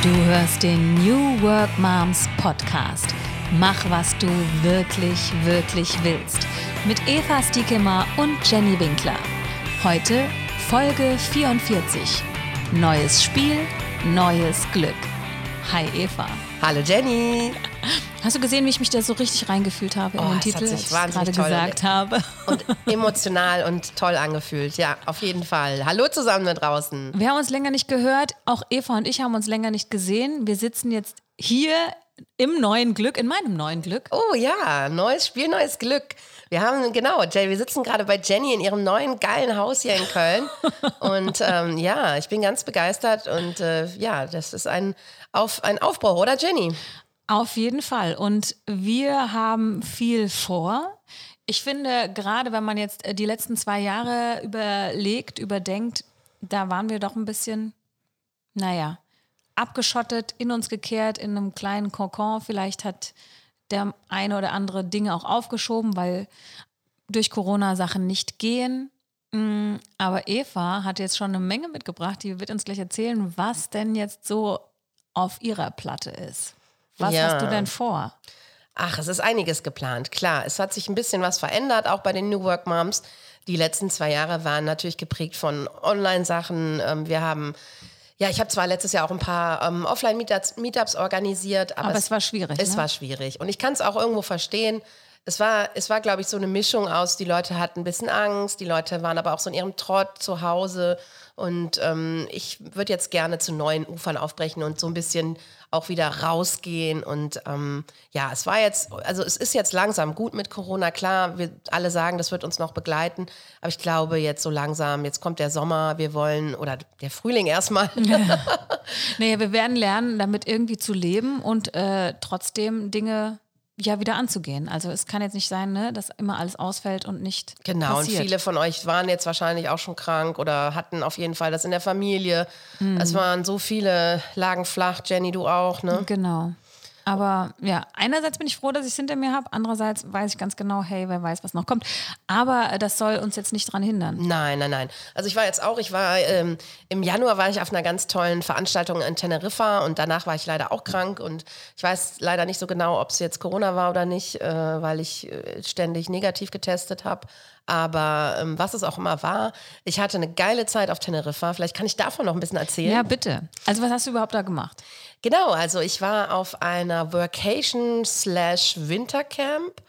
Du hörst den New Work Moms Podcast. Mach, was du wirklich, wirklich willst. Mit Eva Stiekemar und Jenny Winkler. Heute Folge 44. Neues Spiel, neues Glück. Hi Eva. Hallo Jenny. Hast du gesehen, wie ich mich da so richtig reingefühlt habe in Oh, den es Titel, hat sich als ich gerade gesagt habe? Und emotional und toll angefühlt. Ja, auf jeden Fall. Hallo zusammen da draußen. Wir haben uns länger nicht gehört. Auch Eva und ich haben uns länger nicht gesehen. Wir sitzen jetzt hier im neuen Glück, in meinem neuen Glück. Oh ja, neues Spiel, neues Glück. Wir haben, genau, Jay, wir sitzen gerade bei Jenny in ihrem neuen geilen Haus hier in Köln. und ähm, ja, ich bin ganz begeistert und äh, ja, das ist ein, Auf, ein Aufbau, oder Jenny? Auf jeden Fall. Und wir haben viel vor. Ich finde, gerade wenn man jetzt äh, die letzten zwei Jahre überlegt, überdenkt, da waren wir doch ein bisschen, naja, abgeschottet, in uns gekehrt, in einem kleinen Kokon. Vielleicht hat der eine oder andere Dinge auch aufgeschoben, weil durch Corona Sachen nicht gehen. Mm, Aber Eva hat jetzt schon eine Menge mitgebracht, die wird uns gleich erzählen, was denn jetzt so auf ihrer Platte ist. Was Ja. hast du denn vor? Ach, es ist einiges geplant. Klar, es hat sich ein bisschen was verändert, auch bei den New Work Moms. Die letzten zwei Jahre waren natürlich geprägt von Online-Sachen. Ähm, wir haben, ja, ich habe zwar letztes Jahr auch ein paar ähm, Offline-Meetups Meetups organisiert, aber, Aber es war schwierig, Es ne? war schwierig. Und ich kann es auch irgendwo verstehen. Es war, es war, glaube ich, so eine Mischung aus, die Leute hatten ein bisschen Angst, die Leute waren aber auch so in ihrem Trott zu Hause. Und ähm, ich würde jetzt gerne zu neuen Ufern aufbrechen und so ein bisschen auch wieder rausgehen. Und ähm, ja, es war jetzt, also es ist jetzt langsam gut mit Corona. Klar, wir alle sagen, das wird uns noch begleiten. Aber ich glaube jetzt so langsam, jetzt kommt der Sommer, wir wollen, oder der Frühling erstmal. Naja, wir werden lernen, damit irgendwie zu leben und äh, trotzdem Dinge ja wieder anzugehen. Also es kann jetzt nicht sein, ne, dass immer alles ausfällt und nicht Genau, passiert. und viele von euch waren jetzt wahrscheinlich auch schon krank oder hatten auf jeden Fall das in der Familie. Mhm. Es waren so viele, lagen flach, Jenny, du auch, ne? Genau. Aber ja, einerseits bin ich froh, dass ich es hinter mir habe, andererseits weiß ich ganz genau, hey, wer weiß, was noch kommt. Aber das soll uns jetzt nicht dran hindern. Nein, nein, nein. Also ich war jetzt auch, ich war ähm, im Januar war ich auf einer ganz tollen Veranstaltung in Teneriffa und danach war ich leider auch krank und ich weiß leider nicht so genau, ob es jetzt Corona war oder nicht, äh, weil ich äh, ständig negativ getestet habe. Aber ähm, was es auch immer war, ich hatte eine geile Zeit auf Teneriffa. Vielleicht kann ich davon noch ein bisschen erzählen. Ja, bitte. Also was hast du überhaupt da gemacht? Genau, also ich war auf einer Workation slash Wintercamp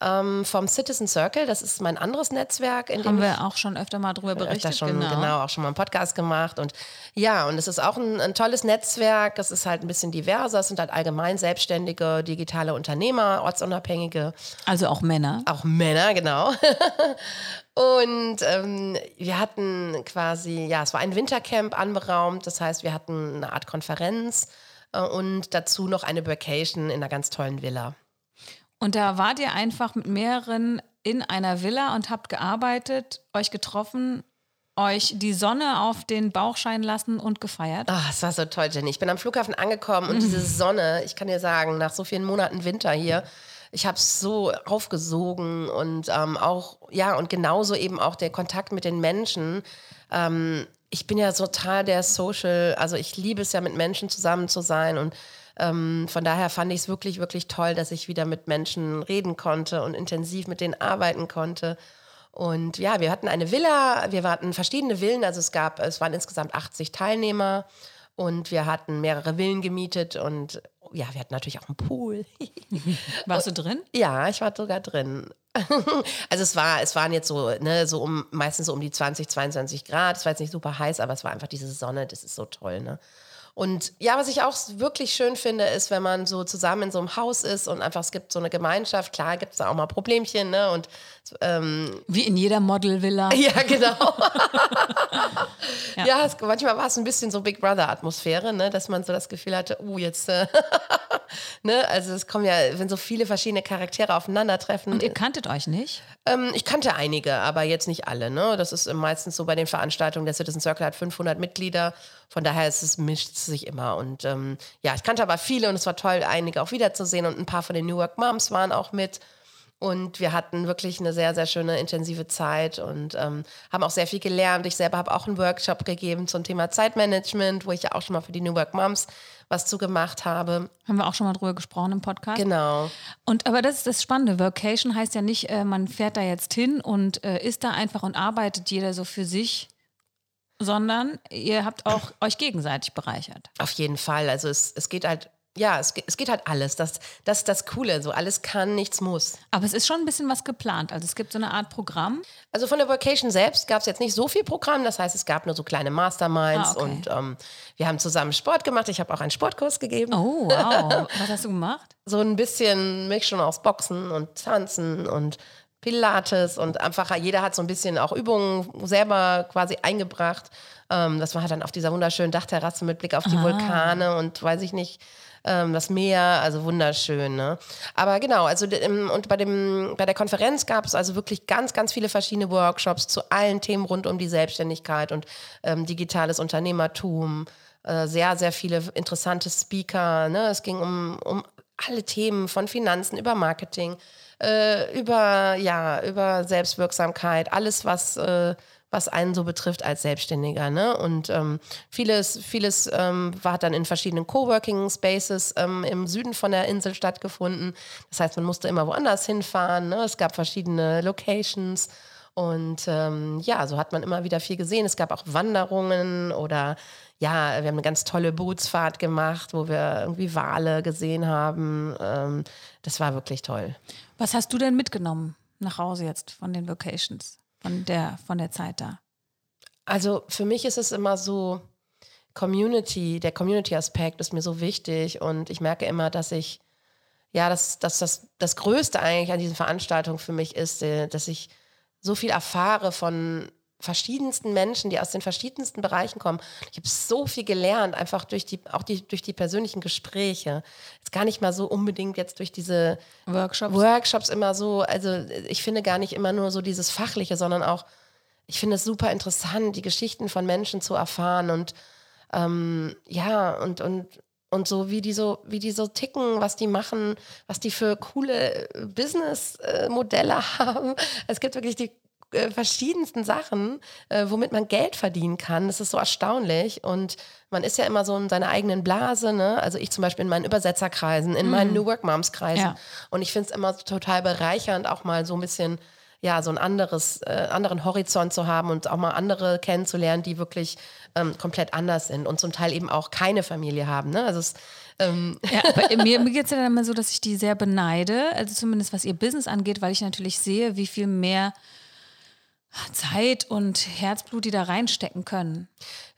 ähm, vom Citizen Circle. Das ist mein anderes Netzwerk, in Haben wir auch schon öfter mal drüber berichtet. schon genau. auch schon mal einen Podcast gemacht und ja und es ist auch ein, ein tolles Netzwerk. Es ist halt ein bisschen diverser. Es sind halt allgemein selbstständige digitale Unternehmer, ortsunabhängige, Also auch Männer. auch Männer genau. und ähm, wir hatten quasi ja es war ein Wintercamp anberaumt. Das heißt wir hatten eine Art Konferenz äh, und dazu noch eine Vacation in einer ganz tollen Villa. Und da wart ihr einfach mit mehreren in einer Villa und habt gearbeitet, euch getroffen, euch die Sonne auf den Bauch scheinen lassen und gefeiert. Ah, es war so toll, Jenny. Ich bin am Flughafen angekommen und diese Sonne, ich kann dir sagen, nach so vielen Monaten Winter hier, ich habe es so aufgesogen und ähm, auch, ja, und genauso eben auch der Kontakt mit den Menschen. Ähm, ich bin ja total der Social, also ich liebe es ja, mit Menschen zusammen zu sein und ähm, von daher fand ich es wirklich, wirklich toll, dass ich wieder mit Menschen reden konnte und intensiv mit denen arbeiten konnte. Und ja, wir hatten eine Villa, wir hatten verschiedene Villen, also es gab, es waren insgesamt 80 Teilnehmer und wir hatten mehrere Villen gemietet und ja, wir hatten natürlich auch einen Pool. Warst du drin? ja, ich war sogar drin. also es war, es waren jetzt so, ne, so um, meistens so um die 20, 22 Grad. Es war jetzt nicht super heiß, aber es war einfach diese Sonne, das ist so toll, ne? Und ja, was ich auch wirklich schön finde, ist, wenn man so zusammen in so einem Haus ist und einfach, es gibt so eine Gemeinschaft. Klar gibt es da auch mal Problemchen, ne? Und ähm, Wie in jeder Model-Villa. ja, genau. ja, es, manchmal war es ein bisschen so Big Brother-Atmosphäre, ne? dass man so das Gefühl hatte, uh, jetzt, äh, ne? Also es kommen ja, wenn so viele verschiedene Charaktere aufeinandertreffen. Und ihr kanntet euch nicht? Ähm, ich kannte einige, aber jetzt nicht alle. Ne? Das ist meistens so bei den Veranstaltungen. Der Citizen Circle hat 500 Mitglieder. Von daher ist es, mischt es sich immer. Und ähm, ja, ich kannte aber viele und es war toll, einige auch wiederzusehen. Und ein paar von den New York Moms waren auch mit. Und wir hatten wirklich eine sehr, sehr schöne, intensive Zeit und ähm, haben auch sehr viel gelernt. Ich selber habe auch einen Workshop gegeben zum Thema Zeitmanagement, wo ich ja auch schon mal für die New Work Moms was zu gemacht habe. Haben wir auch schon mal drüber gesprochen im Podcast. Genau. Und aber das ist das Spannende. Vocation heißt ja nicht, äh, man fährt da jetzt hin und äh, ist da einfach und arbeitet jeder so für sich, sondern ihr habt auch euch gegenseitig bereichert. Auf jeden Fall. Also es, es geht halt ja, es, es geht halt alles. Das, das ist das Coole. So alles kann, nichts muss. Aber es ist schon ein bisschen was geplant. Also es gibt so eine Art Programm. Also von der Vocation selbst gab es jetzt nicht so viel Programm. Das heißt, es gab nur so kleine Masterminds Ah, okay. und ähm, wir haben zusammen Sport gemacht. Ich habe auch einen Sportkurs gegeben. Oh, wow. was hast du gemacht? So ein bisschen Mischung aus Boxen und Tanzen und Pilates und einfach jeder hat so ein bisschen auch Übungen selber quasi eingebracht. Ähm, das war halt dann auf dieser wunderschönen Dachterrasse mit Blick auf die Vulkane und weiß ich nicht, ähm, das Meer, also wunderschön. Ne? Aber genau, also im- und bei, dem, bei der Konferenz gab es also wirklich ganz, ganz viele verschiedene Workshops zu allen Themen rund um die Selbstständigkeit und ähm, digitales Unternehmertum. Äh, sehr, sehr viele interessante Speaker. Ne? Es ging um, um alle Themen von Finanzen über Marketing, äh, über, ja, über Selbstwirksamkeit, alles, was, äh, was einen so betrifft als Selbstständiger. Ne? Und ähm, vieles, vieles ähm, war hat dann in verschiedenen Coworking Spaces ähm, im Süden von der Insel stattgefunden. Das heißt, man musste immer woanders hinfahren. Ne? Es gab verschiedene Locations. Und ähm, ja, so hat man immer wieder viel gesehen. Es gab auch Wanderungen oder ja, wir haben eine ganz tolle Bootsfahrt gemacht, wo wir irgendwie Wale gesehen haben. Ähm, das war wirklich toll. Was hast du denn mitgenommen nach Hause jetzt von den Vocations, von der, von der Zeit da? Also für mich ist es immer so, Community, der Community-Aspekt ist mir so wichtig und ich merke immer, dass ich, ja, dass, dass das, das Größte eigentlich an diesen Veranstaltungen für mich ist, äh, dass ich so viel erfahre von verschiedensten Menschen, die aus den verschiedensten Bereichen kommen. Ich habe so viel gelernt, einfach durch die, auch die, durch die persönlichen Gespräche. Ist gar nicht mal so unbedingt jetzt durch diese Workshops? Workshops immer so, also ich finde gar nicht immer nur so dieses Fachliche, sondern auch, ich finde es super interessant, die Geschichten von Menschen zu erfahren und ähm, ja, und, und, und so, wie die so, wie die so ticken, was die machen, was die für coole Business-Modelle haben. Es gibt wirklich die äh, verschiedensten Sachen, äh, womit man Geld verdienen kann. Das ist so erstaunlich. Und man ist ja immer so in seiner eigenen Blase. Ne? Also ich zum Beispiel in meinen Übersetzerkreisen, in meinen New Work Moms Kreisen. Ja. Und ich finde es immer total bereichernd, auch mal so ein bisschen, ja, so ein anderes, äh, anderen Horizont zu haben und auch mal andere kennenzulernen, die wirklich ähm, komplett anders sind und zum Teil eben auch keine Familie haben. Ne? Also es, ähm, Ja, mir, mir geht es ja dann immer so, dass ich die sehr beneide, also zumindest was ihr Business angeht, weil ich natürlich sehe, wie viel mehr Zeit und Herzblut die da reinstecken können.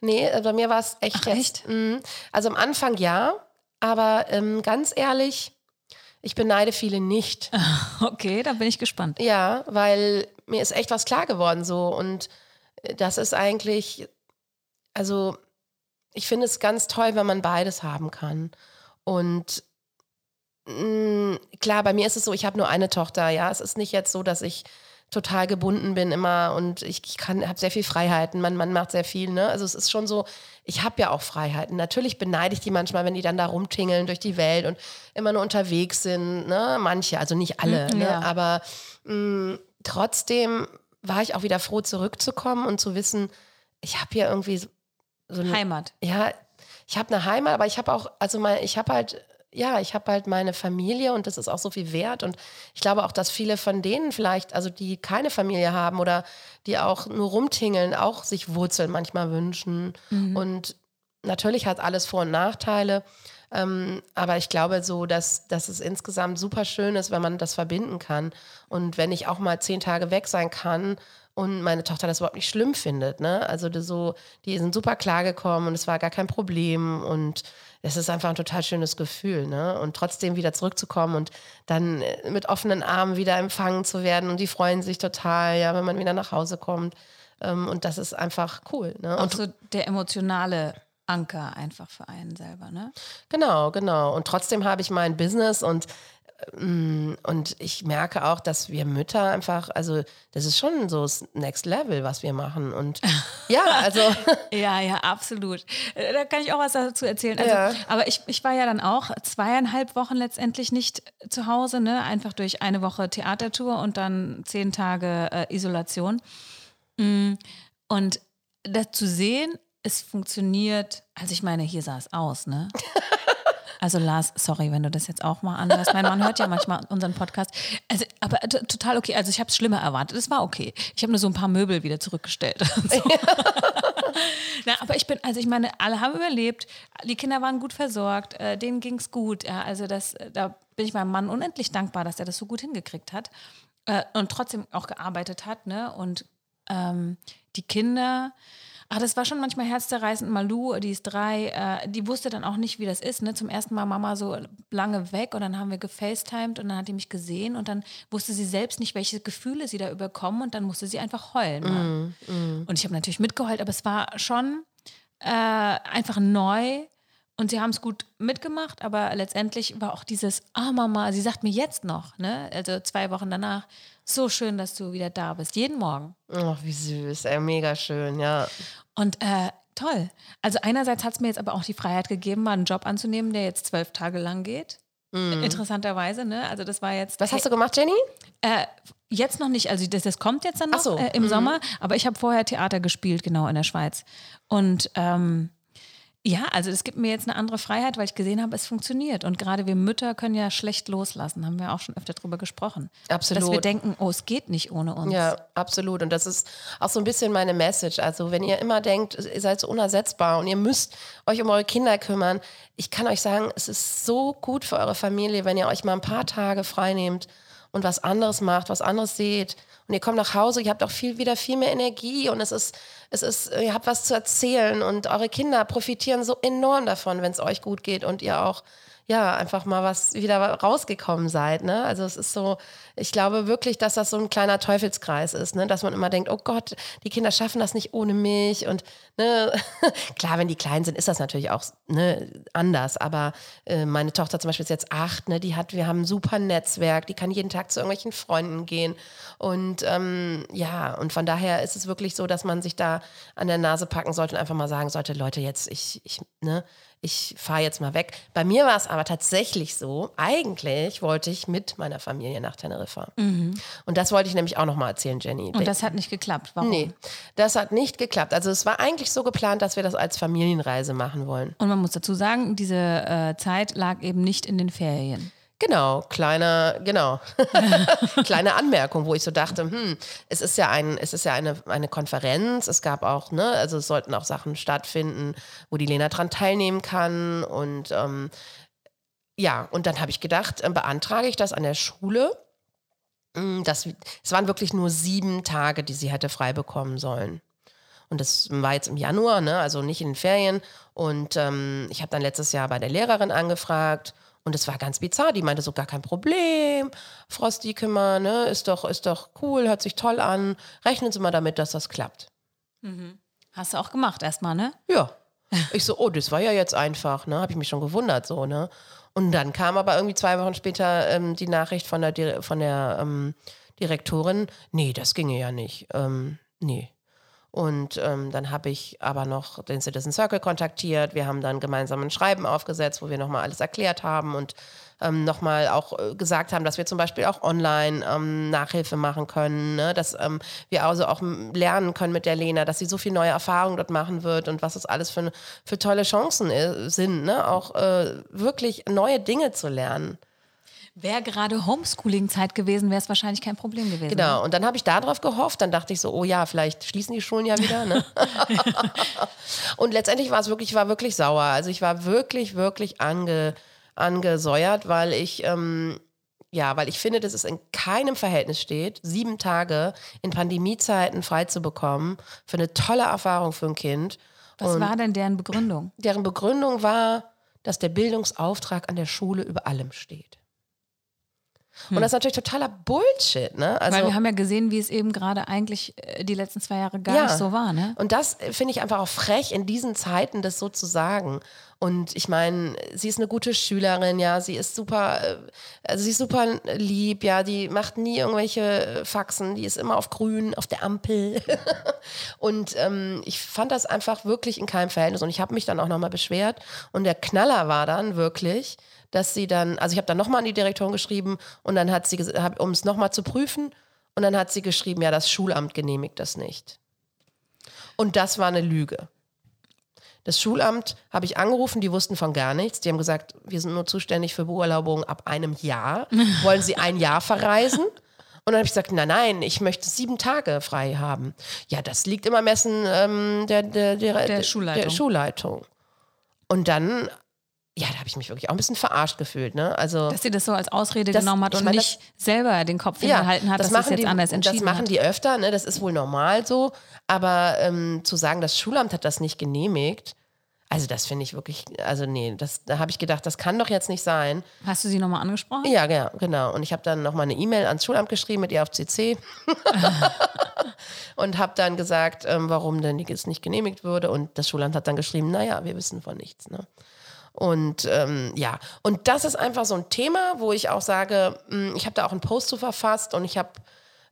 nee, äh, bei mir war es echt Ach, jetzt. echt? mh, also am Anfang ja, aber ähm, ganz ehrlich, ich beneide viele nicht. Okay, da bin ich gespannt. Ja, weil mir ist echt was klar geworden so und äh, das ist eigentlich, also ich finde es ganz toll, wenn man beides haben kann und mh, klar, bei mir ist es so, ich habe nur eine Tochter, ja, es ist nicht jetzt so, dass ich total gebunden bin immer und ich, ich kann habe sehr viel Freiheiten, mein Mann macht sehr viel, ne? Also es ist schon so, ich habe ja auch Freiheiten. Natürlich beneide ich die manchmal, wenn die dann da rumtingeln durch die Welt und immer nur unterwegs sind, ne? Manche, also nicht alle, Mhm, ne? ja. aber mh, trotzdem war ich auch wieder froh zurückzukommen und zu wissen, ich habe hier irgendwie so, eine Heimat. ja, ich habe eine Heimat, aber ich habe auch, also mein, ich habe halt, ja, ich habe halt meine Familie und das ist auch so viel wert. Und ich glaube auch, dass viele von denen vielleicht, also die keine Familie haben oder die auch nur rumtingeln, auch sich Wurzeln manchmal wünschen. Und natürlich hat alles Vor- und Nachteile. Ähm, aber ich glaube so, dass, dass es insgesamt super schön ist, wenn man das verbinden kann. Und wenn ich auch mal zehn Tage weg sein kann und meine Tochter das überhaupt nicht schlimm findet. Ne? Also die, so, die sind super klargekommen und es war gar kein Problem. Und es ist einfach ein total schönes Gefühl. Ne? Und trotzdem wieder zurückzukommen und dann äh, mit offenen Armen wieder empfangen zu werden. Und die freuen sich total, ja, wenn man wieder nach Hause kommt. Ähm, und das ist einfach cool. Ne? Und so der emotionale Anker einfach für einen selber, ne? Genau, genau. Und trotzdem habe ich mein Business und und ich merke auch, dass wir Mütter einfach, also das ist schon so das Next Level, was wir machen. Und ja, also. ja, ja, absolut. Äh, da kann ich auch was dazu erzählen. Also, Ja. Aber ich, ich war ja dann auch zweieinhalb Wochen letztendlich nicht zu Hause, ne? einfach durch eine Woche Theatertour und dann zehn Tage äh, Isolation. Mm, Und das zu sehen, es funktioniert, also ich meine, hier sah es aus, ne? Also Lars, sorry, wenn du das jetzt auch mal anhörst. Mein Mann hört ja manchmal unseren Podcast. Also, aber total okay. Also ich habe es schlimmer erwartet. Es war okay. Ich habe nur so ein paar Möbel wieder zurückgestellt. So. Na, aber ich bin, also ich meine, alle haben überlebt. Die Kinder waren gut versorgt. Äh, denen ging es gut. Ja, also das, da bin ich meinem Mann unendlich dankbar, dass er das so gut hingekriegt hat äh, und trotzdem auch gearbeitet hat. Ne? Und ähm, die Kinder, ach, das war schon manchmal herzzerreißend. Malu, die ist drei, äh, die wusste dann auch nicht, wie das ist. Ne? Zum ersten Mal Mama so lange weg und dann haben wir gefacetimed und dann hat die mich gesehen und dann wusste sie selbst nicht, welche Gefühle sie da überkommen und dann musste sie einfach heulen. ne? Und ich habe natürlich mitgeheult, aber es war schon äh, einfach neu. Und sie haben es gut mitgemacht, aber letztendlich war auch dieses, ah Mama, sie sagt mir jetzt noch, ne? also zwei Wochen danach, so schön, dass du wieder da bist, jeden Morgen. Ach, wie süß, ey, mega schön, ja. Und äh, toll. Also einerseits hat es mir jetzt aber auch die Freiheit gegeben, mal einen Job anzunehmen, der jetzt zwölf Tage lang geht. Interessanterweise, ne? Also das war jetzt. Was hast du gemacht, Jenny? Äh, jetzt noch nicht, also das, das kommt jetzt dann noch so, äh, im Sommer, aber ich habe vorher Theater gespielt, genau in der Schweiz. Und ähm, ja, also es gibt mir jetzt eine andere Freiheit, weil ich gesehen habe, es funktioniert. Und gerade wir Mütter können ja schlecht loslassen, haben wir auch schon öfter drüber gesprochen. Absolut. Dass wir denken, oh, es geht nicht ohne uns. Ja, absolut. Und das ist auch so ein bisschen meine Message. Also, wenn ihr immer denkt, ihr seid so unersetzbar und ihr müsst euch um eure Kinder kümmern, ich kann euch sagen, es ist so gut für eure Familie, wenn ihr euch mal ein paar Tage frei nehmt und was anderes macht, was anderes seht. Und ihr kommt nach Hause, ihr habt auch viel, wieder viel mehr Energie und es ist, es ist, ihr habt was zu erzählen und eure Kinder profitieren so enorm davon, wenn es euch gut geht und ihr auch ja, einfach mal was wieder rausgekommen seid. Ne? Also es ist so, ich glaube wirklich, dass das so ein kleiner Teufelskreis ist, ne? dass man immer denkt, oh Gott, die Kinder schaffen das nicht ohne mich. Und ne? klar, wenn die klein sind, ist das natürlich auch ne, anders. Aber äh, meine Tochter zum Beispiel ist jetzt acht, ne? die hat, wir haben ein super Netzwerk, die kann jeden Tag zu irgendwelchen Freunden gehen. Und ähm, ja, und von daher ist es wirklich so, dass man sich da an der Nase packen sollte und einfach mal sagen sollte, Leute, jetzt, ich, ich, ne, ich fahre jetzt mal weg. Bei mir war es aber tatsächlich so, eigentlich wollte ich mit meiner Familie nach Teneriffa. Und das wollte ich nämlich auch nochmal erzählen, Jenny. Und das hat nicht geklappt. Warum? nee, das hat nicht geklappt. Also es war eigentlich so geplant, dass wir das als Familienreise machen wollen. Und man muss dazu sagen, diese äh, Zeit lag eben nicht in den Ferien. Genau, kleiner, genau. Kleine Anmerkung, wo ich so dachte, hm, es ist ja ein, es ist ja eine, eine Konferenz, es gab auch, ne, also es sollten auch Sachen stattfinden, wo die Lena dran teilnehmen kann. Und ähm, ja, und dann habe ich gedacht, äh, beantrage ich das an der Schule. Mm, Das, es waren wirklich nur sieben Tage, die sie hätte frei bekommen sollen. Und das war jetzt im Januar, ne? also nicht in den Ferien. Und ähm, ich habe dann letztes Jahr bei der Lehrerin angefragt und es war ganz bizarr. Die meinte so, gar kein Problem, Frau Stiekemmer, ne? ist, doch, ist doch cool, hört sich toll an. Rechnen Sie mal damit, dass das klappt. Hast du auch gemacht erstmal, ne? Ja. Ich so, oh, das war ja jetzt einfach, ne? Habe ich mich schon gewundert, so, ne? Und dann kam aber irgendwie zwei Wochen später ähm, die Nachricht von der, von der ähm, Direktorin, nee, das ginge ja nicht. Ähm, nee. Und ähm, dann habe ich aber noch den Citizen Circle kontaktiert. Wir haben dann gemeinsam ein Schreiben aufgesetzt, wo wir nochmal alles erklärt haben und ähm, nochmal auch äh, gesagt haben, dass wir zum Beispiel auch online ähm, Nachhilfe machen können, ne? dass ähm, wir also auch lernen können mit der Lena, dass sie so viel neue Erfahrungen dort machen wird und was das alles für, für tolle Chancen äh, sind, ne? auch äh, wirklich neue Dinge zu lernen. Wäre gerade Homeschooling-Zeit gewesen, wäre es wahrscheinlich kein Problem gewesen. ne? Genau, und dann habe ich darauf gehofft, dann dachte ich so, oh ja, vielleicht schließen die Schulen ja wieder. Ne? und letztendlich war es wirklich, ich war wirklich sauer. Also ich war wirklich, wirklich ange, angesäuert, weil ich, ähm, ja, weil ich finde, dass es in keinem Verhältnis steht, sieben Tage in Pandemiezeiten frei zu bekommen, für eine tolle Erfahrung für ein Kind. Was Und war denn deren Begründung? deren Begründung war, dass der Bildungsauftrag an der Schule über allem steht. Und das ist natürlich totaler Bullshit, ne? Also, Weil wir haben ja gesehen, wie es eben gerade eigentlich äh, die letzten zwei Jahre gar Ja. nicht so war, ne? Und das äh, finde ich einfach auch frech, in diesen Zeiten das so zu sagen. Und ich meine, sie ist eine gute Schülerin, ja, sie ist super, äh, also sie ist super lieb, ja, die macht nie irgendwelche Faxen, die ist immer auf grün, auf der Ampel. und ähm, ich fand das einfach wirklich in keinem Verhältnis. Und ich habe mich dann auch nochmal beschwert. Und der Knaller war dann wirklich, dass sie dann, also ich habe dann nochmal an die Direktorin geschrieben und dann hat sie, um es nochmal zu prüfen, und dann hat sie geschrieben, ja, das Schulamt genehmigt das nicht. Und das war eine Lüge. Das Schulamt habe ich angerufen, die wussten von gar nichts. Die haben gesagt, wir sind nur zuständig für Beurlaubungen ab einem Jahr. Wollen Sie ein Jahr verreisen? Und dann habe ich gesagt, nein, nein, ich möchte sieben Tage frei haben. Ja, das liegt im Ermessen ähm, der, der, der, der, Schulleitung. der Schulleitung. Und dann ja, da habe ich mich wirklich auch ein bisschen verarscht gefühlt. Ne? Also, dass sie das so als Ausrede das, genommen hat und meine, nicht das, selber den Kopf ja, hingehalten hat, das dass es jetzt die, anders entschieden Das machen hat. die öfter, ne? das ist wohl normal so. Aber ähm, zu sagen, das Schulamt hat das nicht genehmigt, also das finde ich wirklich, also nee, das, da habe ich gedacht, das kann doch jetzt nicht sein. Hast du sie nochmal angesprochen? Ja, ja, genau. Und ich habe dann nochmal eine E-Mail ans Schulamt geschrieben mit ihr auf CC und habe dann gesagt, ähm, warum denn es nicht genehmigt wurde. Und das Schulamt hat dann geschrieben, naja, wir wissen von nichts. Ne? Und ähm, ja, und das ist einfach so ein Thema, wo ich auch sage, hm, ich habe da auch einen Post zu verfasst und ich habe,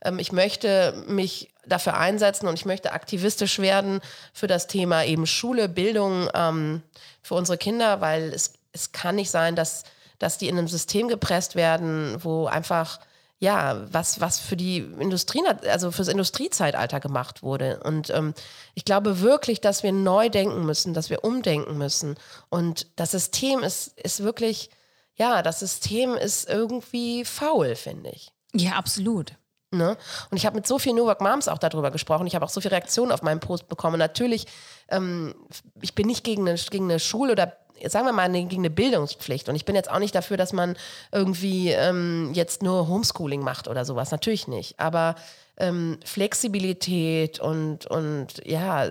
ähm, ich möchte mich dafür einsetzen und ich möchte aktivistisch werden für das Thema eben Schule, Bildung ähm, für unsere Kinder, weil es, es kann nicht sein, dass, dass die in einem System gepresst werden, wo einfach ja, was, was für die Industrie, also fürs Industriezeitalter gemacht wurde. Und ähm, ich glaube wirklich, dass wir neu denken müssen, dass wir umdenken müssen. Und das System ist, ist wirklich, ja, das System ist irgendwie faul, finde ich. Ja, absolut. Ne? Und ich habe mit so vielen New Work Moms auch darüber gesprochen. Ich habe auch so viele Reaktionen auf meinen Post bekommen. Natürlich, ähm, ich bin nicht gegen eine, gegen eine Schule oder sagen wir mal, gegen eine Bildungspflicht. Und ich bin jetzt auch nicht dafür, dass man irgendwie ähm, jetzt nur Homeschooling macht oder sowas. Natürlich nicht. Aber ähm, Flexibilität und, und ja,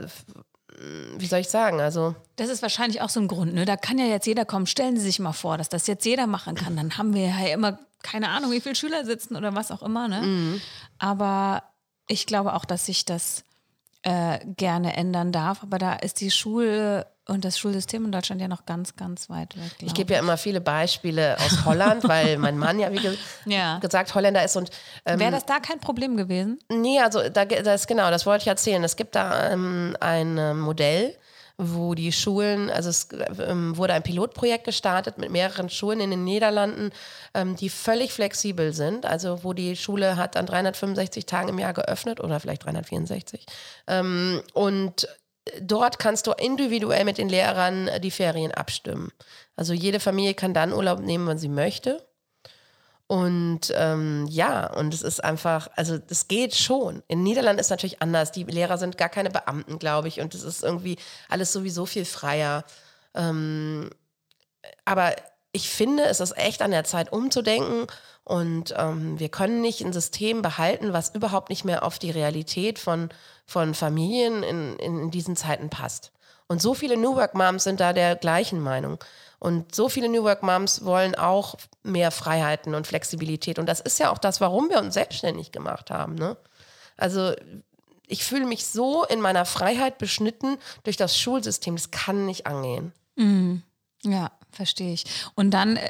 wie soll ich sagen? Also. Das ist wahrscheinlich auch so ein Grund, ne? Da kann ja jetzt jeder kommen. Stellen Sie sich mal vor, dass das jetzt jeder machen kann. Dann haben wir ja immer keine Ahnung, wie viele Schüler sitzen oder was auch immer, ne? Mhm. Aber ich glaube auch, dass sich das äh, gerne ändern darf. Aber da ist die Schule und das Schulsystem in Deutschland ja noch ganz, ganz weit weg. Ich gebe ja immer viele Beispiele aus Holland, weil mein Mann ja, wie ge ja. gesagt, Holländer ist. und ähm, Wäre das da kein Problem gewesen? Nee, also da, das genau, das wollte ich erzählen. Es gibt da ähm, ein äh, Modell, wo die Schulen, also es ähm, wurde ein Pilotprojekt gestartet mit mehreren Schulen in den Niederlanden, ähm, die völlig flexibel sind, also wo die Schule hat an 365 Tagen im Jahr geöffnet oder vielleicht 364 ähm, und dort kannst du individuell mit den Lehrern äh, die Ferien abstimmen. Also jede Familie kann dann Urlaub nehmen, wenn sie möchte. Und ähm, ja, und es ist einfach, also das geht schon. In Niederland ist natürlich anders. Die Lehrer sind gar keine Beamten, glaube ich. Und es ist irgendwie alles sowieso viel freier. Ähm, aber ich finde, es ist echt an der Zeit umzudenken. Und ähm, wir können nicht ein System behalten, was überhaupt nicht mehr auf die Realität von von Familien in, in, in diesen Zeiten passt. Und so viele New Work Moms sind da der gleichen Meinung. Und so viele New Work Moms wollen auch mehr Freiheiten und Flexibilität. Und das ist ja auch das, warum wir uns selbstständig gemacht haben. Ne? Also ich fühle mich so in meiner Freiheit beschnitten durch das Schulsystem. Das kann nicht angehen. Mhm. Ja, verstehe ich. Und dann äh,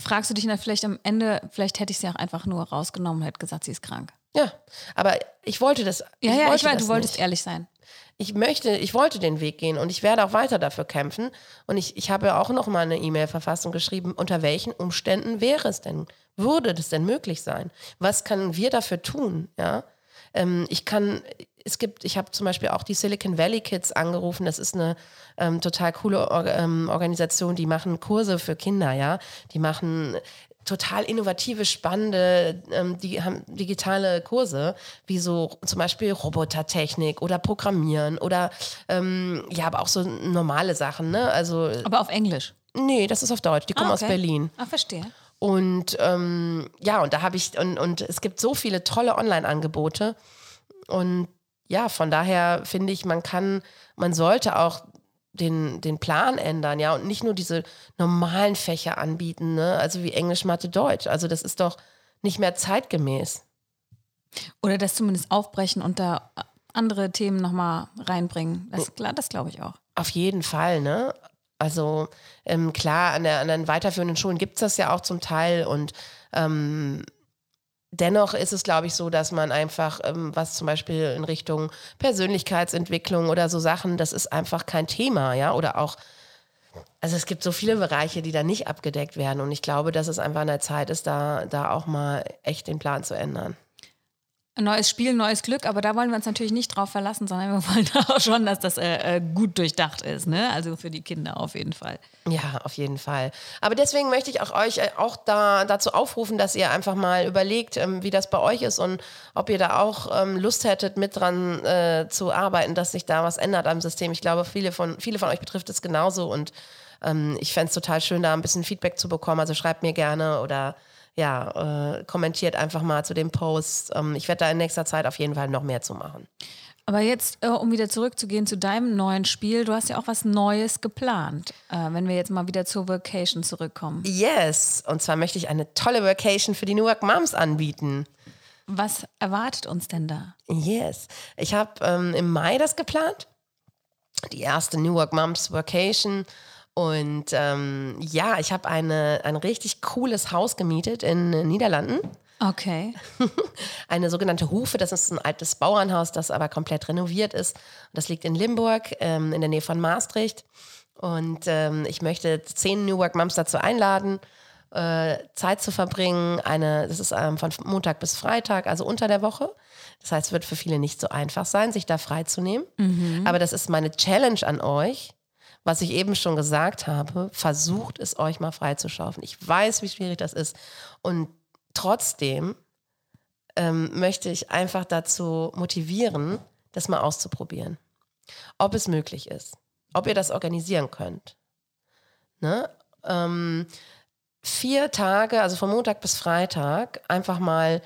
fragst du dich dann vielleicht am Ende, vielleicht hätte ich sie auch einfach nur rausgenommen und hätte gesagt, sie ist krank. Ja, aber ich wollte das. Ja, ich ja, ich weiß, du wolltest nicht. ehrlich sein. Ich möchte, ich wollte den Weg gehen und ich werde auch weiter dafür kämpfen. Und ich, ich habe auch noch mal eine E-Mail verfasst und geschrieben, unter welchen Umständen wäre es denn, würde das denn möglich sein? Was können wir dafür tun? Ja, ähm, ich kann, es gibt, ich habe zum Beispiel auch die Silicon Valley Kids angerufen. Das ist eine ähm, total coole Or ähm, Organisation, die machen Kurse für Kinder, ja. Die machen total innovative, spannende, ähm, die haben digitale Kurse, wie so zum Beispiel Robotertechnik oder Programmieren oder ähm, ja, aber auch so normale Sachen, ne? Also. Aber auf Englisch? Nee, das ist auf Deutsch. Die kommen ah, okay. aus Berlin. Ah, verstehe. Und ähm, ja, und da habe ich, und, und es gibt so viele tolle Online-Angebote. Und ja, von daher finde ich, man kann, man sollte auch den, den Plan ändern, ja, und nicht nur diese normalen Fächer anbieten, ne? also wie Englisch, Mathe, Deutsch. Also das ist doch nicht mehr zeitgemäß. Oder das zumindest aufbrechen und da andere Themen nochmal reinbringen. Das, das glaube ich auch. Auf jeden Fall, ne? Also ähm, klar, an, der, an den weiterführenden Schulen gibt es das ja auch zum Teil und ähm, dennoch ist es, glaube ich, so, dass man einfach, ähm, was zum Beispiel in Richtung Persönlichkeitsentwicklung oder so Sachen, das ist einfach kein Thema, ja, oder auch also es gibt so viele Bereiche, die da nicht abgedeckt werden und ich glaube, dass es einfach an der Zeit ist, da, da auch mal echt den Plan zu ändern neues Spiel, neues Glück, aber da wollen wir uns natürlich nicht drauf verlassen, sondern wir wollen auch schon, dass das äh, äh, gut durchdacht ist, ne? Also für die Kinder auf jeden Fall. Ja, auf jeden Fall. Aber deswegen möchte ich auch euch äh, auch da dazu aufrufen, dass ihr einfach mal überlegt, ähm, wie das bei euch ist und ob ihr da auch ähm, Lust hättet, mit dran äh, zu arbeiten, dass sich da was ändert am System. Ich glaube, viele von, viele von euch betrifft es genauso und ähm, ich fände es total schön, da ein bisschen Feedback zu bekommen. Also schreibt mir gerne oder ja, äh, kommentiert einfach mal zu dem Post. Ähm, ich werde da in nächster Zeit auf jeden Fall noch mehr zu machen. Aber jetzt, äh, um wieder zurückzugehen zu deinem neuen Spiel, du hast ja auch was Neues geplant, äh, wenn wir jetzt mal wieder zur Vacation zurückkommen. Yes, und zwar möchte ich eine tolle Vacation für die Newark Moms anbieten. Was erwartet uns denn da? Yes, ich habe ähm, im Mai das geplant, die erste Newark Moms Vacation und ähm, ja, ich habe ein richtig cooles Haus gemietet in den Niederlanden. Okay. eine sogenannte Hufe, das ist ein altes Bauernhaus, das aber komplett renoviert ist. Das liegt in Limburg, ähm, in der Nähe von Maastricht. Und ähm, ich möchte zehn Newark Moms dazu einladen, äh, Zeit zu verbringen. Eine, das ist ähm, von Montag bis Freitag, also unter der Woche. Das heißt, es wird für viele nicht so einfach sein, sich da freizunehmen. Mhm. Aber das ist meine Challenge an euch was ich eben schon gesagt habe, versucht es euch mal freizuschaufen. Ich weiß, wie schwierig das ist. Und trotzdem ähm, möchte ich einfach dazu motivieren, das mal auszuprobieren. Ob es möglich ist. Ob ihr das organisieren könnt. Ne? Ähm, vier Tage, also von Montag bis Freitag, einfach mal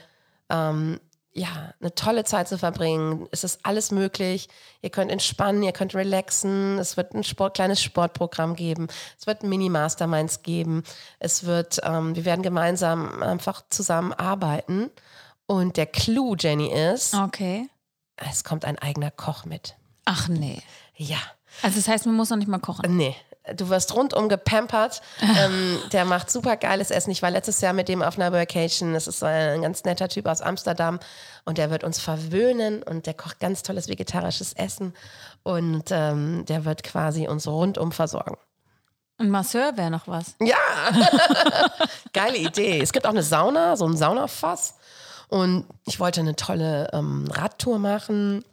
ähm, ja, eine tolle Zeit zu verbringen. Es ist alles möglich. Ihr könnt entspannen, ihr könnt relaxen. Es wird ein Sport, kleines Sportprogramm geben. Es wird Mini-Masterminds geben. Es wird, ähm, wir werden gemeinsam einfach zusammen arbeiten. Und der Clou, Jenny, ist, okay. es kommt ein eigener Koch mit. Ach nee. Ja. Also das heißt, man muss noch nicht mal kochen. Nee, du wirst rundum gepampert. ähm, der macht super geiles Essen. Ich war letztes Jahr mit dem auf einer Vacation. Das ist ein ganz netter Typ aus Amsterdam und der wird uns verwöhnen und der kocht ganz tolles vegetarisches Essen und ähm, der wird quasi uns rundum versorgen. Ein Masseur wäre noch was. Ja, geile Idee. Es gibt auch eine Sauna, so ein Saunafass. Und ich wollte eine tolle ähm, Radtour machen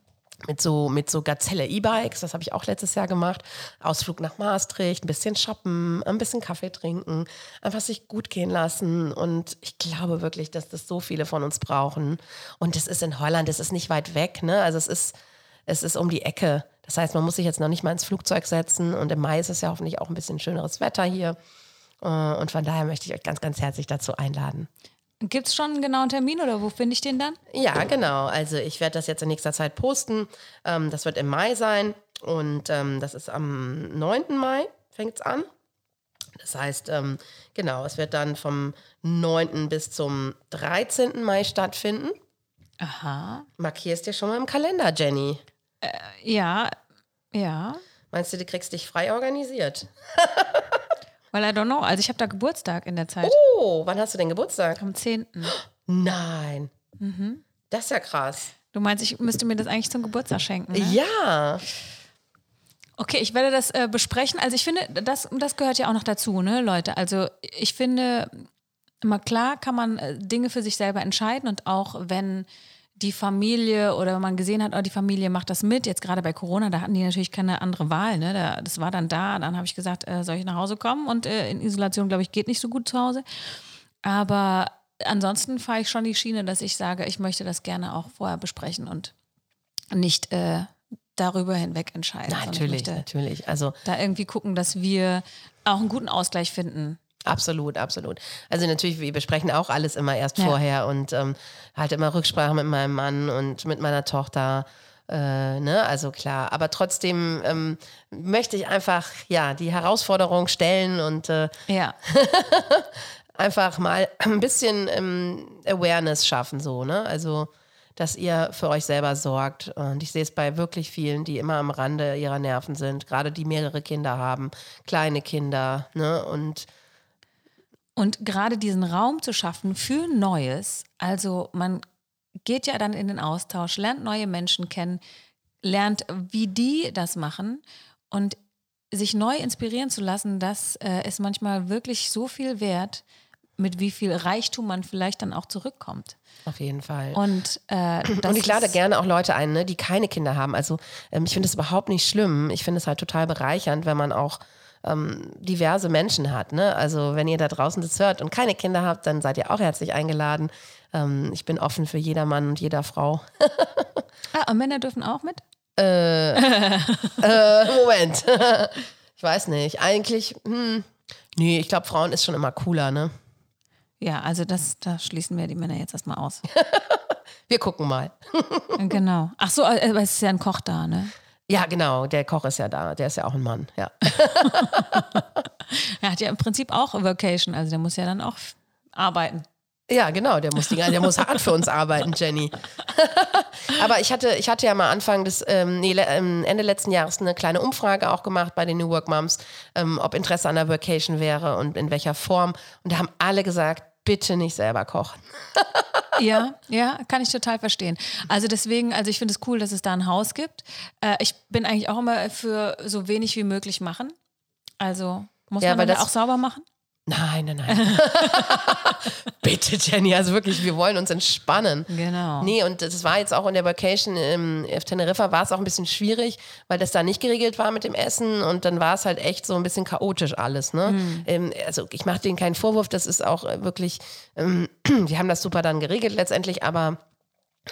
mit so, mit so Gazelle E-Bikes, das habe ich auch letztes Jahr gemacht. Ausflug nach Maastricht, ein bisschen shoppen, ein bisschen Kaffee trinken, einfach sich gut gehen lassen. Und ich glaube wirklich, dass das so viele von uns brauchen. Und es ist in Holland, es ist nicht weit weg, ne? Also es ist, es ist um die Ecke. Das heißt, man muss sich jetzt noch nicht mal ins Flugzeug setzen. Und im Mai ist es ja hoffentlich auch ein bisschen schöneres Wetter hier. Äh, und von daher möchte ich euch ganz, ganz herzlich dazu einladen. Gibt es schon einen genauen Termin oder wo finde ich den dann? Ja, genau. Also ich werde das jetzt in nächster Zeit posten. Ähm, das wird im Mai sein und ähm, das ist am 9. Mai, fängt es an. Das heißt, ähm, genau, es wird dann vom 9. bis zum 13. Mai stattfinden. Aha. Markierst dir schon mal im Kalender, Jenny. Äh, ja, ja. Meinst du, du kriegst dich frei organisiert? Well, I don't know. Also ich habe da Geburtstag in der Zeit. Oh, wann hast du denn Geburtstag? Am 10. Nein. Mhm. Das ist ja krass. Du meinst, ich müsste mir das eigentlich zum Geburtstag schenken? Ne? Ja. Okay, ich werde das äh, besprechen. Also ich finde, das, das gehört ja auch noch dazu, ne, Leute. Also ich finde, immer klar kann man äh, Dinge für sich selber entscheiden und auch wenn die Familie oder wenn man gesehen hat, oh, die Familie macht das mit, jetzt gerade bei Corona, da hatten die natürlich keine andere Wahl. Ne? Da, das war dann da, dann habe ich gesagt, äh, soll ich nach Hause kommen? Und äh, in Isolation, glaube ich, geht nicht so gut zu Hause. Aber ansonsten fahre ich schon die Schiene, dass ich sage, ich möchte das gerne auch vorher besprechen und nicht äh, darüber hinweg entscheiden. Natürlich, natürlich. Also da irgendwie gucken, dass wir auch einen guten Ausgleich finden Absolut, absolut. Also natürlich, wir besprechen auch alles immer erst ja. vorher und ähm, halt immer Rücksprache mit meinem Mann und mit meiner Tochter. Äh, ne? Also klar, aber trotzdem ähm, möchte ich einfach ja die Herausforderung stellen und äh, ja. einfach mal ein bisschen ähm, Awareness schaffen, so, ne? Also dass ihr für euch selber sorgt. Und ich sehe es bei wirklich vielen, die immer am Rande ihrer Nerven sind, gerade die mehrere Kinder haben, kleine Kinder. Ne? Und und gerade diesen Raum zu schaffen für Neues, also man geht ja dann in den Austausch, lernt neue Menschen kennen, lernt, wie die das machen und sich neu inspirieren zu lassen, das äh, ist manchmal wirklich so viel wert, mit wie viel Reichtum man vielleicht dann auch zurückkommt. Auf jeden Fall. Und, äh, und ich lade gerne auch Leute ein, ne, die keine Kinder haben. Also ähm, ich finde es überhaupt nicht schlimm. Ich finde es halt total bereichernd, wenn man auch ähm, diverse Menschen hat. Ne? Also wenn ihr da draußen das hört und keine Kinder habt, dann seid ihr auch herzlich eingeladen. Ähm, ich bin offen für jeder Mann und jeder Frau. ah, und Männer dürfen auch mit? Äh, äh, Moment. ich weiß nicht. Eigentlich, hm, nee, ich glaube, Frauen ist schon immer cooler, ne? Ja, also das, da schließen wir die Männer jetzt erstmal aus. wir gucken mal. genau. Ach so, aber es ist ja ein Koch da, ne? Ja, genau. Der Koch ist ja da. Der ist ja auch ein Mann, ja. er hat ja im Prinzip auch Vacation, also der muss ja dann auch arbeiten. Ja, genau, der muss, die, der muss hart für uns arbeiten, Jenny. Aber ich hatte, ich hatte ja mal Anfang des, ähm, nee, ähm, Ende letzten Jahres eine kleine Umfrage auch gemacht bei den New Work Moms, ähm, ob Interesse an der Vacation wäre und in welcher Form. Und da haben alle gesagt, bitte nicht selber kochen. ja, ja, kann ich total verstehen. Also deswegen, also ich finde es cool, dass es da ein Haus gibt. Äh, ich bin eigentlich auch immer für so wenig wie möglich machen. Also muss ja, man das auch sauber machen? Nein, nein, nein. Bitte, Jenny, also wirklich, wir wollen uns entspannen. Genau. Nee, und das war jetzt auch in der Vacation im, auf Teneriffa war es auch ein bisschen schwierig, weil das da nicht geregelt war mit dem Essen und dann war es halt echt so ein bisschen chaotisch alles. Ne? Mhm. Ähm, also ich mache denen keinen Vorwurf, das ist auch äh, wirklich, ähm, die haben das super dann geregelt letztendlich, aber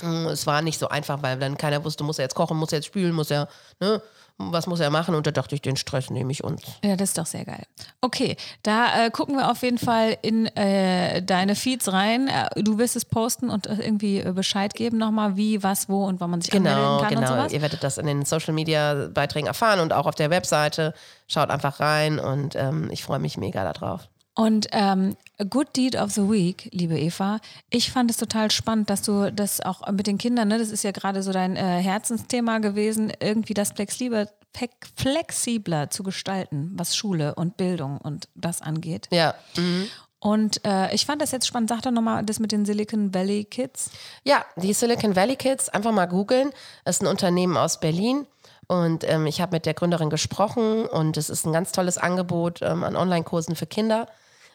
äh, es war nicht so einfach, weil dann keiner wusste, muss er jetzt kochen, muss er jetzt spülen, muss er, ne? Was muss er machen? Und da dachte ich, den Stress nehme ich uns. Ja, das ist doch sehr geil. Okay, da äh, gucken wir auf jeden Fall in äh, deine Feeds rein. Äh, du wirst es posten und äh, irgendwie äh, Bescheid geben nochmal, wie, was, wo und wann man sich genau, anmelden kann genau. und sowas. Ihr werdet das in den Social Media Beiträgen erfahren und auch auf der Webseite. Schaut einfach rein und ähm, ich freue mich mega darauf. Und ähm, Good Deed of the Week, liebe Eva, ich fand es total spannend, dass du das auch mit den Kindern, ne, das ist ja gerade so dein äh, Herzensthema gewesen, irgendwie das flexibler, flexibler zu gestalten, was Schule und Bildung und das angeht. Ja. Mhm. Und äh, ich fand das jetzt spannend. Sag doch nochmal das mit den Silicon Valley Kids. Ja, die Silicon Valley Kids, einfach mal googeln. Das ist ein Unternehmen aus Berlin. Und ähm, ich habe mit der Gründerin gesprochen und es ist ein ganz tolles Angebot ähm, an Online-Kursen für Kinder.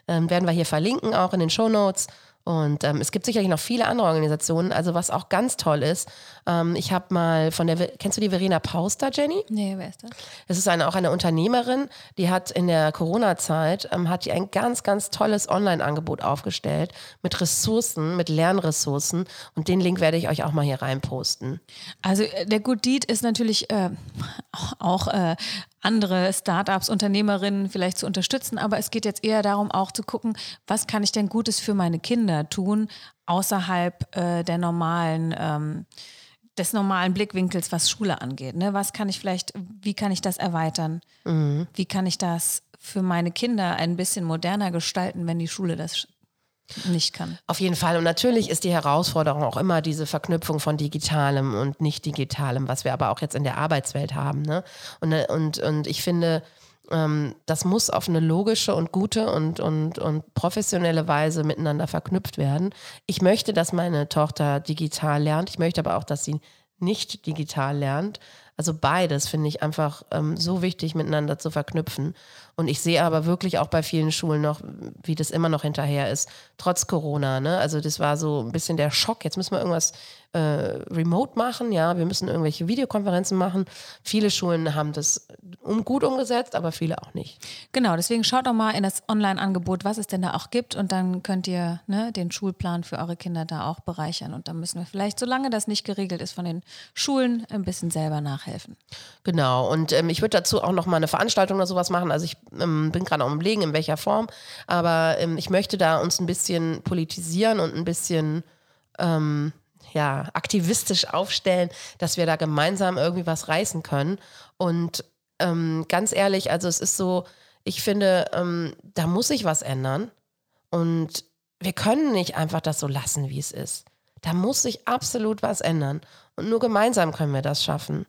Ähm, werden wir hier verlinken, auch in den Show Notes. Und ähm, es gibt sicherlich noch viele andere Organisationen. Also was auch ganz toll ist, ähm, ich habe mal von der, kennst du die Verena Pauster, Jenny? Nee, wer ist das? Es ist eine, auch eine Unternehmerin, die hat in der Corona-Zeit, ähm, hat die ein ganz, ganz tolles Online-Angebot aufgestellt mit Ressourcen, mit Lernressourcen. Und den Link werde ich euch auch mal hier reinposten. Also äh, der Good Deed ist natürlich äh, auch äh, andere Startups, Unternehmerinnen vielleicht zu unterstützen, aber es geht jetzt eher darum, auch zu gucken, was kann ich denn Gutes für meine Kinder tun, außerhalb äh, der normalen ähm, des normalen Blickwinkels, was Schule angeht. Ne? Was kann ich vielleicht, wie kann ich das erweitern? Mhm. Wie kann ich das für meine Kinder ein bisschen moderner gestalten, wenn die Schule das nicht kann. Auf jeden Fall. Und natürlich ist die Herausforderung auch immer diese Verknüpfung von Digitalem und Nicht-Digitalem, was wir aber auch jetzt in der Arbeitswelt haben. Ne? Und, und, und ich finde, ähm, das muss auf eine logische und gute und, und, und professionelle Weise miteinander verknüpft werden. Ich möchte, dass meine Tochter digital lernt. Ich möchte aber auch, dass sie nicht digital lernt. Also beides finde ich einfach ähm, so wichtig miteinander zu verknüpfen. Und ich sehe aber wirklich auch bei vielen Schulen noch, wie das immer noch hinterher ist, trotz Corona. Ne? Also das war so ein bisschen der Schock. Jetzt müssen wir irgendwas äh, remote machen, ja, wir müssen irgendwelche Videokonferenzen machen. Viele Schulen haben das um, gut umgesetzt, aber viele auch nicht. Genau, deswegen schaut doch mal in das Online-Angebot, was es denn da auch gibt und dann könnt ihr ne, den Schulplan für eure Kinder da auch bereichern und dann müssen wir vielleicht, solange das nicht geregelt ist von den Schulen, ein bisschen selber nachhelfen. Genau, und ähm, ich würde dazu auch noch mal eine Veranstaltung oder sowas machen. Also ich ähm, bin gerade am Überlegen, in welcher Form, aber ähm, ich möchte da uns ein bisschen politisieren und ein bisschen ähm, ja, aktivistisch aufstellen, dass wir da gemeinsam irgendwie was reißen können. Und ähm, ganz ehrlich, also es ist so, ich finde, ähm, da muss sich was ändern. Und wir können nicht einfach das so lassen, wie es ist. Da muss sich absolut was ändern. Und nur gemeinsam können wir das schaffen.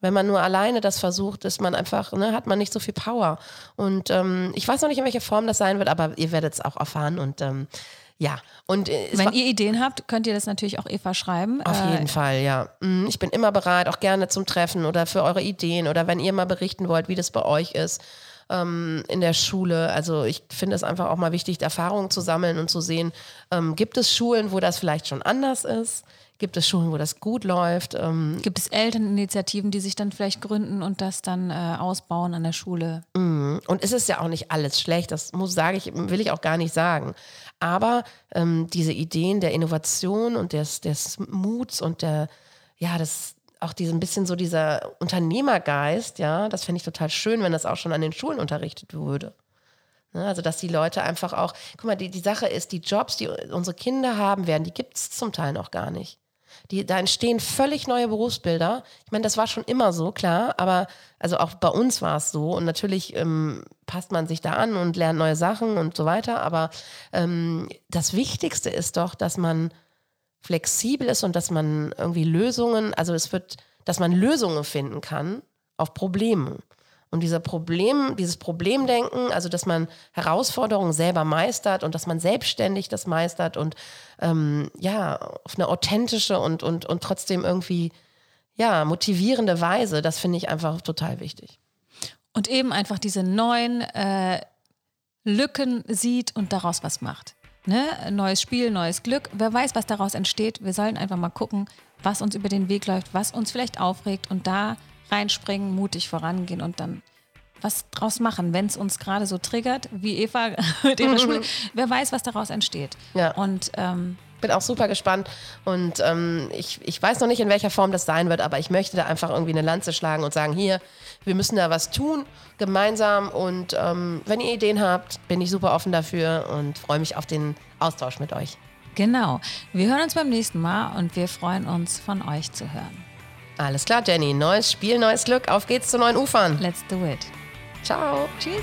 Wenn man nur alleine das versucht, ist man einfach, ne, hat man nicht so viel Power. Und ähm, ich weiß noch nicht, in welcher Form das sein wird, aber ihr werdet es auch erfahren. Und ähm, ja, und äh, wenn ihr Ideen habt, könnt ihr das natürlich auch Eva schreiben. Auf äh, jeden Fall, ja. Mhm, ich bin immer bereit, auch gerne zum Treffen oder für eure Ideen oder wenn ihr mal berichten wollt, wie das bei euch ist ähm, in der Schule. Also ich finde es einfach auch mal wichtig, Erfahrungen zu sammeln und zu sehen, ähm, gibt es Schulen, wo das vielleicht schon anders ist? Gibt es Schulen, wo das gut läuft? Ähm Gibt es Elterninitiativen, die sich dann vielleicht gründen und das dann äh, ausbauen an der Schule? Mhm. Und es ist ja auch nicht alles schlecht, das muss sage ich, will ich auch gar nicht sagen. Aber ähm, diese Ideen der Innovation und des, des Muts und der, ja, das, auch diesen bisschen so dieser Unternehmergeist, ja, das fände ich total schön, wenn das auch schon an den Schulen unterrichtet würde. Ne, also, dass die Leute einfach auch, guck mal, die, die Sache ist, die Jobs, die unsere Kinder haben werden, die gibt es zum Teil noch gar nicht. Die, da entstehen völlig neue Berufsbilder. Ich meine, das war schon immer so, klar, aber also auch bei uns war es so. Und natürlich ähm, passt man sich da an und lernt neue Sachen und so weiter. Aber ähm, das Wichtigste ist doch, dass man flexibel ist und dass man irgendwie Lösungen, also es wird, dass man Lösungen finden kann auf Probleme. Und dieser Problem, dieses Problemdenken, also dass man Herausforderungen selber meistert und dass man selbstständig das meistert und ähm, ja, auf eine authentische und, und, und trotzdem irgendwie ja, motivierende Weise, das finde ich einfach total wichtig. Und eben einfach diese neuen äh, Lücken sieht und daraus was macht. Ne? Neues Spiel, neues Glück. Wer weiß, was daraus entsteht. Wir sollen einfach mal gucken, was uns über den Weg läuft, was uns vielleicht aufregt und da reinspringen, mutig vorangehen und dann was draus machen, wenn es uns gerade so triggert, wie Eva mit ihrer Schule. Wer weiß, was daraus entsteht. Ja. Und ähm, bin auch super gespannt und ähm, ich, ich weiß noch nicht, in welcher Form das sein wird, aber ich möchte da einfach irgendwie eine Lanze schlagen und sagen, hier, wir müssen da was tun, gemeinsam und ähm, wenn ihr Ideen habt, bin ich super offen dafür und freue mich auf den Austausch mit euch. Genau. Wir hören uns beim nächsten Mal und wir freuen uns, von euch zu hören. Alles klar, Jenny. Neues Spiel, neues Glück. Auf geht's zu neuen Ufern. Let's do it. Ciao. Tschüss.